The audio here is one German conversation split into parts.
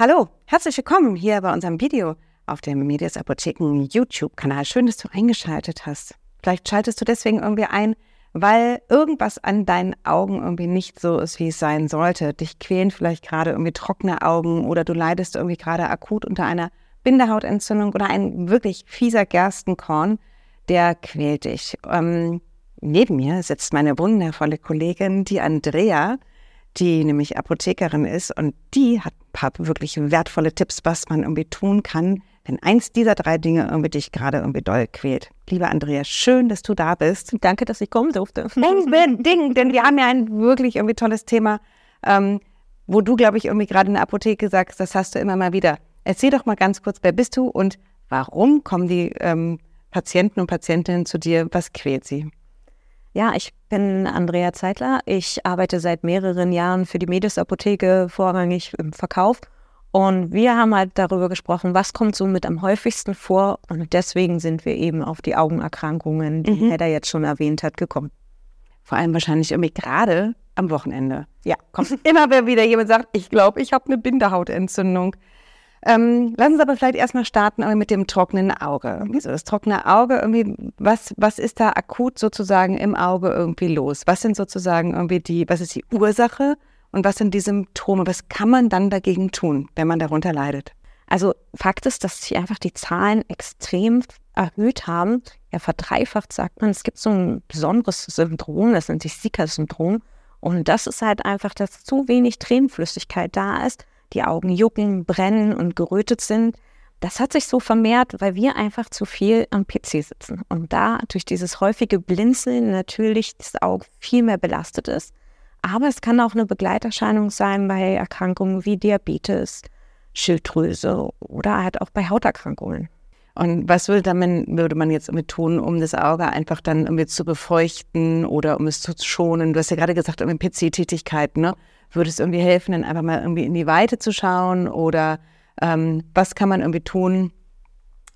Hallo, herzlich willkommen hier bei unserem Video auf dem Medias Apotheken YouTube-Kanal. Schön, dass du eingeschaltet hast. Vielleicht schaltest du deswegen irgendwie ein, weil irgendwas an deinen Augen irgendwie nicht so ist, wie es sein sollte. Dich quälen vielleicht gerade irgendwie trockene Augen oder du leidest irgendwie gerade akut unter einer Bindehautentzündung oder ein wirklich fieser Gerstenkorn, der quält dich. Ähm, neben mir sitzt meine wundervolle Kollegin, die Andrea, die nämlich Apothekerin ist und die hat ein paar wirklich wertvolle Tipps, was man irgendwie tun kann, wenn eins dieser drei Dinge irgendwie dich gerade irgendwie doll quält. Liebe Andrea, schön, dass du da bist. Danke, dass ich kommen durfte. Ding, Ding, denn wir haben ja ein wirklich irgendwie tolles Thema, ähm, wo du, glaube ich, irgendwie gerade in der Apotheke sagst, das hast du immer mal wieder. Erzähl doch mal ganz kurz, wer bist du und warum kommen die ähm, Patienten und Patientinnen zu dir? Was quält sie? Ja, ich bin Andrea Zeitler. Ich arbeite seit mehreren Jahren für die Medis Apotheke, vorrangig im Verkauf. Und wir haben halt darüber gesprochen, was kommt so mit am häufigsten vor. Und deswegen sind wir eben auf die Augenerkrankungen, die mhm. Hedda jetzt schon erwähnt hat, gekommen. Vor allem wahrscheinlich irgendwie gerade am Wochenende. Ja, kommt immer wieder jemand sagt, ich glaube, ich habe eine Bindehautentzündung. Ähm, lass uns aber vielleicht erstmal starten mit dem trockenen Auge. Wieso das trockene Auge irgendwie, was, was ist da akut sozusagen im Auge irgendwie los? Was sind sozusagen irgendwie die, was ist die Ursache und was sind die Symptome? Was kann man dann dagegen tun, wenn man darunter leidet? Also Fakt ist, dass sich einfach die Zahlen extrem erhöht haben. Ja, verdreifacht sagt man. Es gibt so ein besonderes Syndrom, das nennt sich Sika-Syndrom. Und das ist halt einfach, dass zu wenig Tränenflüssigkeit da ist die Augen jucken, brennen und gerötet sind. Das hat sich so vermehrt, weil wir einfach zu viel am PC sitzen und da durch dieses häufige Blinzeln natürlich das Auge viel mehr belastet ist. Aber es kann auch eine Begleiterscheinung sein bei Erkrankungen wie Diabetes, Schilddrüse oder halt auch bei Hauterkrankungen. Und was würde man, würde man jetzt damit tun, um das Auge einfach dann irgendwie zu befeuchten oder um es zu schonen? Du hast ja gerade gesagt, irgendwie PC-Tätigkeiten, ne? Würde es irgendwie helfen, dann einfach mal irgendwie in die Weite zu schauen oder ähm, was kann man irgendwie tun,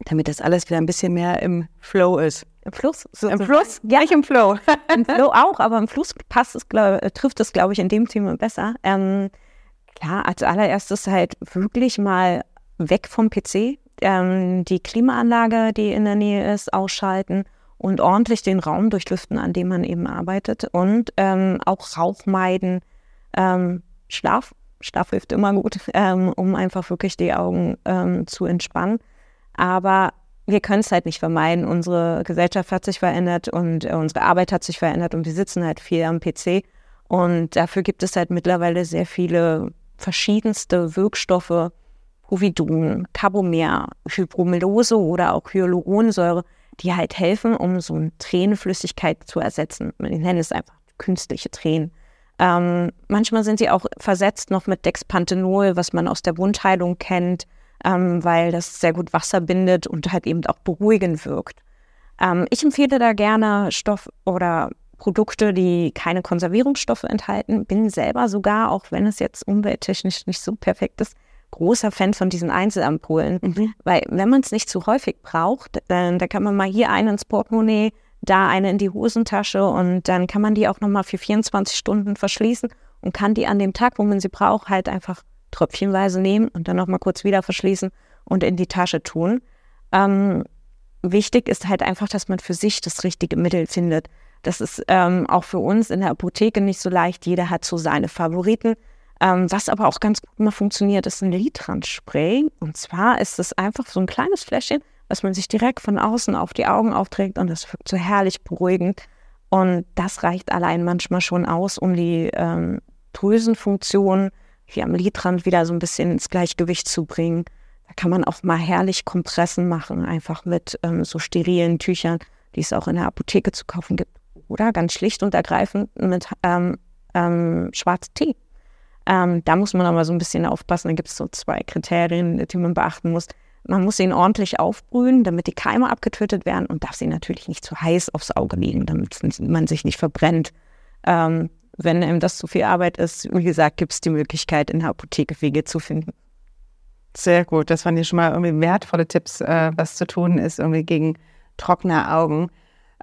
damit das alles wieder ein bisschen mehr im Flow ist? Im Fluss? So Im Fluss? Ja, nicht im Flow. Im Flow auch, aber im Fluss passt es, glaub, äh, trifft es, glaube ich, in dem Thema besser. Ähm, klar, als allererstes halt wirklich mal weg vom PC, ähm, die Klimaanlage, die in der Nähe ist, ausschalten und ordentlich den Raum durchlüften, an dem man eben arbeitet und ähm, auch Rauch meiden, ähm, Schlaf. Schlaf hilft immer gut, ähm, um einfach wirklich die Augen ähm, zu entspannen. Aber wir können es halt nicht vermeiden. Unsere Gesellschaft hat sich verändert und äh, unsere Arbeit hat sich verändert und wir sitzen halt viel am PC. Und dafür gibt es halt mittlerweile sehr viele verschiedenste Wirkstoffe, Povidon, Carbomer, Hybromylose oder auch Hyaluronsäure, die halt helfen, um so eine Tränenflüssigkeit zu ersetzen. Ich nenne es einfach künstliche Tränen. Ähm, manchmal sind sie auch versetzt noch mit Dexpanthenol, was man aus der Wundheilung kennt, ähm, weil das sehr gut Wasser bindet und halt eben auch beruhigend wirkt. Ähm, ich empfehle da gerne Stoff oder Produkte, die keine Konservierungsstoffe enthalten. Bin selber sogar, auch wenn es jetzt umwelttechnisch nicht so perfekt ist, großer Fan von diesen Einzelampullen. Mhm. Weil wenn man es nicht zu häufig braucht, dann da kann man mal hier einen ins Portemonnaie da eine in die Hosentasche und dann kann man die auch nochmal für 24 Stunden verschließen und kann die an dem Tag, wo man sie braucht, halt einfach tröpfchenweise nehmen und dann nochmal kurz wieder verschließen und in die Tasche tun. Ähm, wichtig ist halt einfach, dass man für sich das richtige Mittel findet. Das ist ähm, auch für uns in der Apotheke nicht so leicht. Jeder hat so seine Favoriten. Ähm, was aber auch ganz gut mal funktioniert, ist ein Litrand-Spray. Und zwar ist es einfach so ein kleines Fläschchen, was man sich direkt von außen auf die Augen aufträgt und das wirkt so herrlich beruhigend. Und das reicht allein manchmal schon aus, um die ähm, Drüsenfunktion wie am Lidrand wieder so ein bisschen ins Gleichgewicht zu bringen. Da kann man auch mal herrlich Kompressen machen, einfach mit ähm, so sterilen Tüchern, die es auch in der Apotheke zu kaufen gibt. Oder ganz schlicht und ergreifend mit ähm, ähm, Schwarztee. Ähm, da muss man aber so ein bisschen aufpassen. Da gibt es so zwei Kriterien, die man beachten muss. Man muss ihn ordentlich aufbrühen, damit die Keime abgetötet werden und darf sie natürlich nicht zu heiß aufs Auge legen, damit man sich nicht verbrennt. Ähm, wenn einem das zu viel Arbeit ist, wie gesagt, gibt es die Möglichkeit, in der Apotheke Wege zu finden. Sehr gut, das waren ja schon mal irgendwie wertvolle Tipps, äh, was zu tun ist, irgendwie gegen trockene Augen.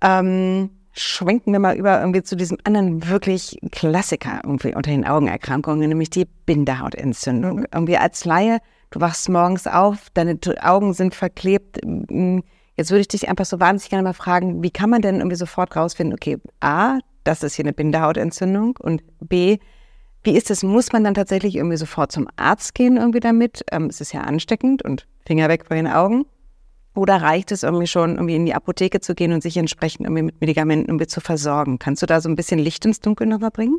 Ähm, schwenken wir mal über irgendwie zu diesem anderen wirklich Klassiker irgendwie unter den Augenerkrankungen, nämlich die Bindehautentzündung. Mhm. Irgendwie als Laie, du wachst morgens auf, deine Augen sind verklebt. Jetzt würde ich dich einfach so wahnsinnig gerne mal fragen, wie kann man denn irgendwie sofort rausfinden, okay, A, das ist hier eine Bindehautentzündung und B, wie ist es? Muss man dann tatsächlich irgendwie sofort zum Arzt gehen irgendwie damit? Ähm, es ist ja ansteckend und Finger weg von den Augen. Oder reicht es irgendwie schon, irgendwie in die Apotheke zu gehen und sich entsprechend irgendwie mit Medikamenten irgendwie zu versorgen? Kannst du da so ein bisschen Licht ins Dunkel nochmal bringen?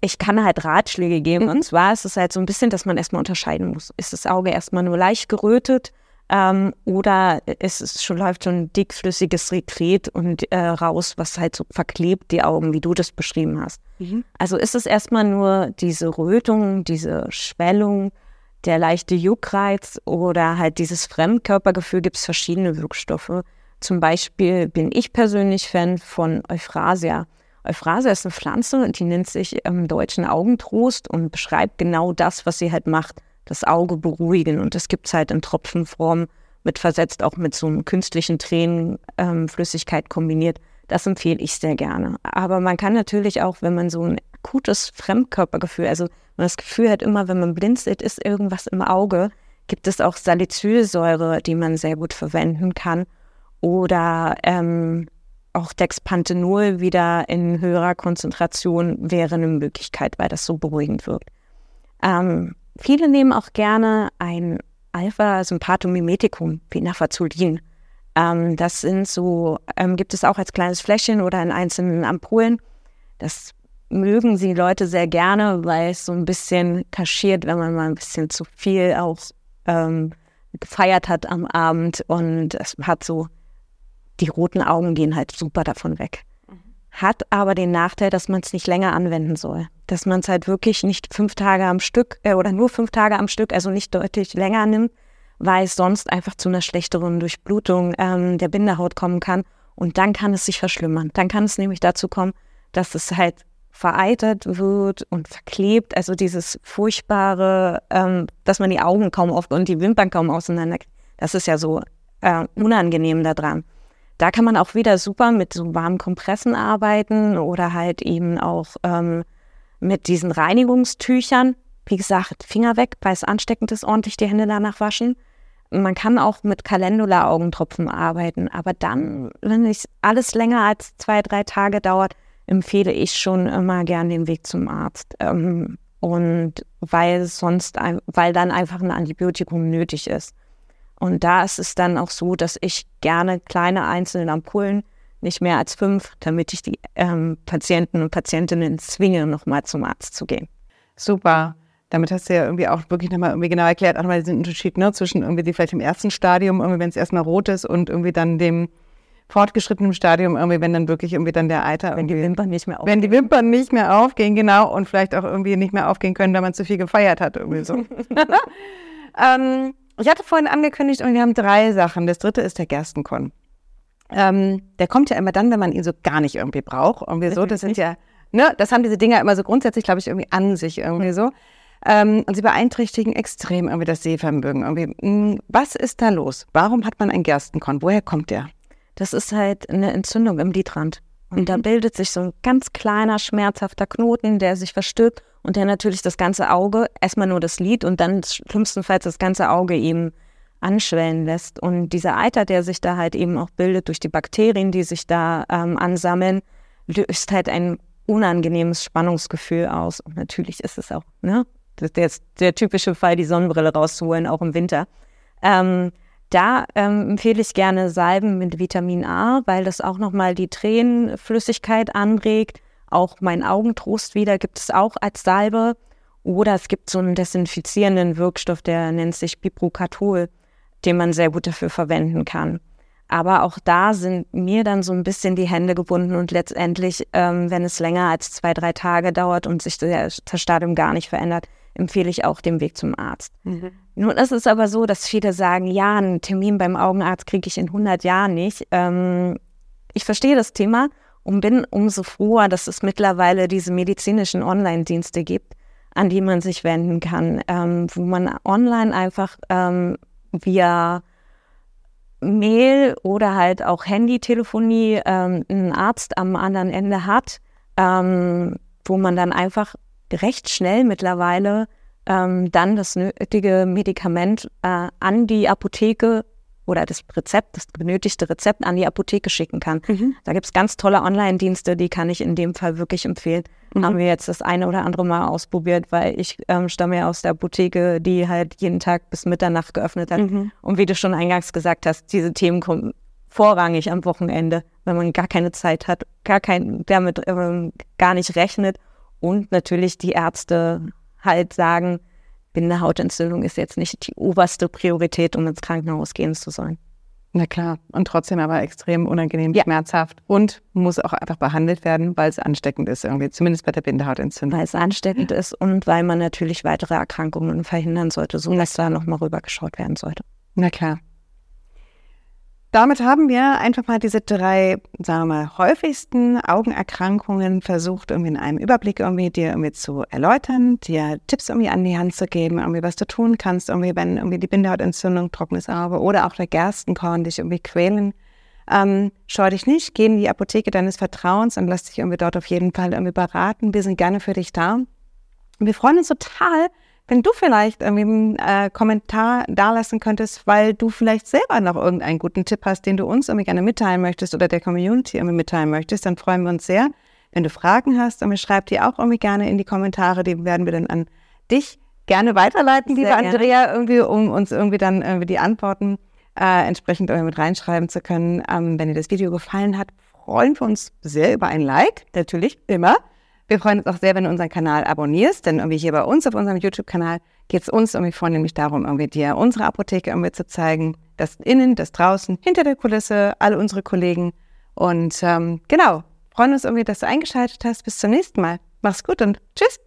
Ich kann halt Ratschläge geben. Mhm. Und zwar ist es halt so ein bisschen, dass man erstmal unterscheiden muss. Ist das Auge erstmal nur leicht gerötet ähm, oder ist es schon, läuft schon dickflüssiges Sekret und äh, raus, was halt so verklebt die Augen, wie du das beschrieben hast. Mhm. Also ist es erstmal nur diese Rötung, diese Schwellung, der leichte Juckreiz oder halt dieses Fremdkörpergefühl gibt es verschiedene Wirkstoffe. Zum Beispiel bin ich persönlich Fan von Euphrasia. Euphrasia ist eine Pflanze und die nennt sich im Deutschen Augentrost und beschreibt genau das, was sie halt macht, das Auge beruhigen. Und das gibt es halt in Tropfenform mit versetzt, auch mit so einem künstlichen Tränenflüssigkeit ähm, kombiniert. Das empfehle ich sehr gerne. Aber man kann natürlich auch, wenn man so ein akutes Fremdkörpergefühl, also man das Gefühl hat, immer wenn man blinzelt, ist irgendwas im Auge, gibt es auch Salicylsäure, die man sehr gut verwenden kann. Oder ähm, auch Dexpanthenol wieder in höherer Konzentration wäre eine Möglichkeit, weil das so beruhigend wirkt. Ähm, viele nehmen auch gerne ein Alpha-Sympathomimetikum wie Nafazolin. Ähm, das sind so, ähm, gibt es auch als kleines Fläschchen oder in einzelnen Ampullen. Das mögen sie Leute sehr gerne, weil es so ein bisschen kaschiert, wenn man mal ein bisschen zu viel auch ähm, gefeiert hat am Abend und es hat so, die roten Augen gehen halt super davon weg. Mhm. Hat aber den Nachteil, dass man es nicht länger anwenden soll. Dass man es halt wirklich nicht fünf Tage am Stück äh, oder nur fünf Tage am Stück, also nicht deutlich länger nimmt, weil es sonst einfach zu einer schlechteren Durchblutung ähm, der Bindehaut kommen kann. Und dann kann es sich verschlimmern. Dann kann es nämlich dazu kommen, dass es halt vereitert wird und verklebt. Also dieses furchtbare, ähm, dass man die Augen kaum auf und die Wimpern kaum auseinander. Das ist ja so äh, unangenehm daran. Da kann man auch wieder super mit so warmen Kompressen arbeiten oder halt eben auch ähm, mit diesen Reinigungstüchern. Wie gesagt, Finger weg, weil es ansteckend ist, ordentlich die Hände danach waschen. Man kann auch mit Calendula-Augentropfen arbeiten, aber dann, wenn es alles länger als zwei, drei Tage dauert, empfehle ich schon immer gern den Weg zum Arzt. Ähm, und weil sonst, weil dann einfach ein Antibiotikum nötig ist. Und da ist es dann auch so, dass ich gerne kleine einzelne Ampullen, nicht mehr als fünf, damit ich die ähm, Patienten und Patientinnen zwinge, nochmal zum Arzt zu gehen. Super. Damit hast du ja irgendwie auch wirklich nochmal irgendwie genau erklärt, auch nochmal diesen Unterschied ne, zwischen irgendwie die vielleicht im ersten Stadium, irgendwie wenn es erstmal rot ist und irgendwie dann dem fortgeschrittenem Stadium, irgendwie, wenn dann wirklich irgendwie dann der Eiter wenn die Wimpern nicht mehr aufgehen. Wenn die Wimpern nicht mehr aufgehen, genau, und vielleicht auch irgendwie nicht mehr aufgehen können, da man zu viel gefeiert hat, irgendwie so. ähm, ich hatte vorhin angekündigt, und wir haben drei Sachen. Das dritte ist der Gerstenkorn. Ähm, der kommt ja immer dann, wenn man ihn so gar nicht irgendwie braucht. Irgendwie so, das sind ja, ne, das haben diese Dinger immer so grundsätzlich, glaube ich, irgendwie an sich irgendwie so. Ähm, und sie beeinträchtigen extrem irgendwie das Sehvermögen. Irgendwie. Hm, was ist da los? Warum hat man einen Gerstenkorn? Woher kommt der? das ist halt eine Entzündung im Lidrand. Und mhm. da bildet sich so ein ganz kleiner, schmerzhafter Knoten, der sich verstirbt und der natürlich das ganze Auge, erstmal nur das Lid und dann schlimmstenfalls das ganze Auge eben anschwellen lässt. Und dieser Eiter, der sich da halt eben auch bildet durch die Bakterien, die sich da ähm, ansammeln, löst halt ein unangenehmes Spannungsgefühl aus. Und natürlich ist es auch, ne, der, der typische Fall, die Sonnenbrille rauszuholen, auch im Winter. Ähm, da ähm, empfehle ich gerne Salben mit Vitamin A, weil das auch nochmal die Tränenflüssigkeit anregt. Auch mein Augentrost wieder gibt es auch als Salbe. Oder es gibt so einen desinfizierenden Wirkstoff, der nennt sich Biprocatol, den man sehr gut dafür verwenden kann. Aber auch da sind mir dann so ein bisschen die Hände gebunden und letztendlich, ähm, wenn es länger als zwei, drei Tage dauert und sich das Stadium gar nicht verändert, empfehle ich auch den Weg zum Arzt. Mhm. Nun ist es aber so, dass viele sagen, ja, einen Termin beim Augenarzt kriege ich in 100 Jahren nicht. Ähm, ich verstehe das Thema und bin umso froher, dass es mittlerweile diese medizinischen Online-Dienste gibt, an die man sich wenden kann, ähm, wo man online einfach ähm, via Mail oder halt auch Handytelefonie ähm, ein Arzt am anderen Ende hat, ähm, wo man dann einfach recht schnell mittlerweile ähm, dann das nötige Medikament äh, an die Apotheke oder das Rezept, das benötigte Rezept an die Apotheke schicken kann. Mhm. Da gibt es ganz tolle Online-Dienste, die kann ich in dem Fall wirklich empfehlen. Mhm. Haben wir jetzt das eine oder andere Mal ausprobiert, weil ich ähm, stamme ja aus der Apotheke, die halt jeden Tag bis Mitternacht geöffnet hat. Mhm. Und wie du schon eingangs gesagt hast, diese Themen kommen vorrangig am Wochenende, wenn man gar keine Zeit hat, gar kein, damit ähm, gar nicht rechnet und natürlich die Ärzte halt sagen, Bindehautentzündung ist jetzt nicht die oberste Priorität, um ins Krankenhaus gehen zu sollen. Na klar, und trotzdem aber extrem unangenehm, ja. schmerzhaft und muss auch einfach behandelt werden, weil es ansteckend ist, irgendwie, zumindest bei der Bindehautentzündung. Weil es ansteckend ist und weil man natürlich weitere Erkrankungen verhindern sollte, so dass da nochmal rübergeschaut werden sollte. Na klar. Damit haben wir einfach mal diese drei, sagen wir mal, häufigsten Augenerkrankungen versucht, irgendwie in einem Überblick irgendwie dir irgendwie zu erläutern, dir Tipps irgendwie an die Hand zu geben, irgendwie was du tun kannst, irgendwie wenn irgendwie die Bindehautentzündung, trockenes Auge oder auch der Gerstenkorn dich irgendwie quälen. Ähm, scheu dich nicht, geh in die Apotheke deines Vertrauens und lass dich irgendwie dort auf jeden Fall irgendwie beraten. Wir sind gerne für dich da. Und wir freuen uns total, wenn du vielleicht irgendwie einen äh, Kommentar dalassen könntest, weil du vielleicht selber noch irgendeinen guten Tipp hast, den du uns irgendwie gerne mitteilen möchtest oder der Community irgendwie mitteilen möchtest, dann freuen wir uns sehr. Wenn du Fragen hast, dann schreib die auch irgendwie gerne in die Kommentare, die werden wir dann an dich gerne weiterleiten, liebe Andrea, irgendwie, um uns irgendwie dann irgendwie die Antworten äh, entsprechend irgendwie mit reinschreiben zu können. Ähm, wenn dir das Video gefallen hat, freuen wir uns sehr über ein Like, natürlich, immer. Wir freuen uns auch sehr, wenn du unseren Kanal abonnierst, denn irgendwie hier bei uns auf unserem YouTube-Kanal geht es uns irgendwie vornehmlich darum, irgendwie dir unsere Apotheke irgendwie zu zeigen, das innen, das draußen, hinter der Kulisse, alle unsere Kollegen. Und ähm, genau, freuen uns irgendwie, dass du eingeschaltet hast. Bis zum nächsten Mal. Mach's gut und tschüss.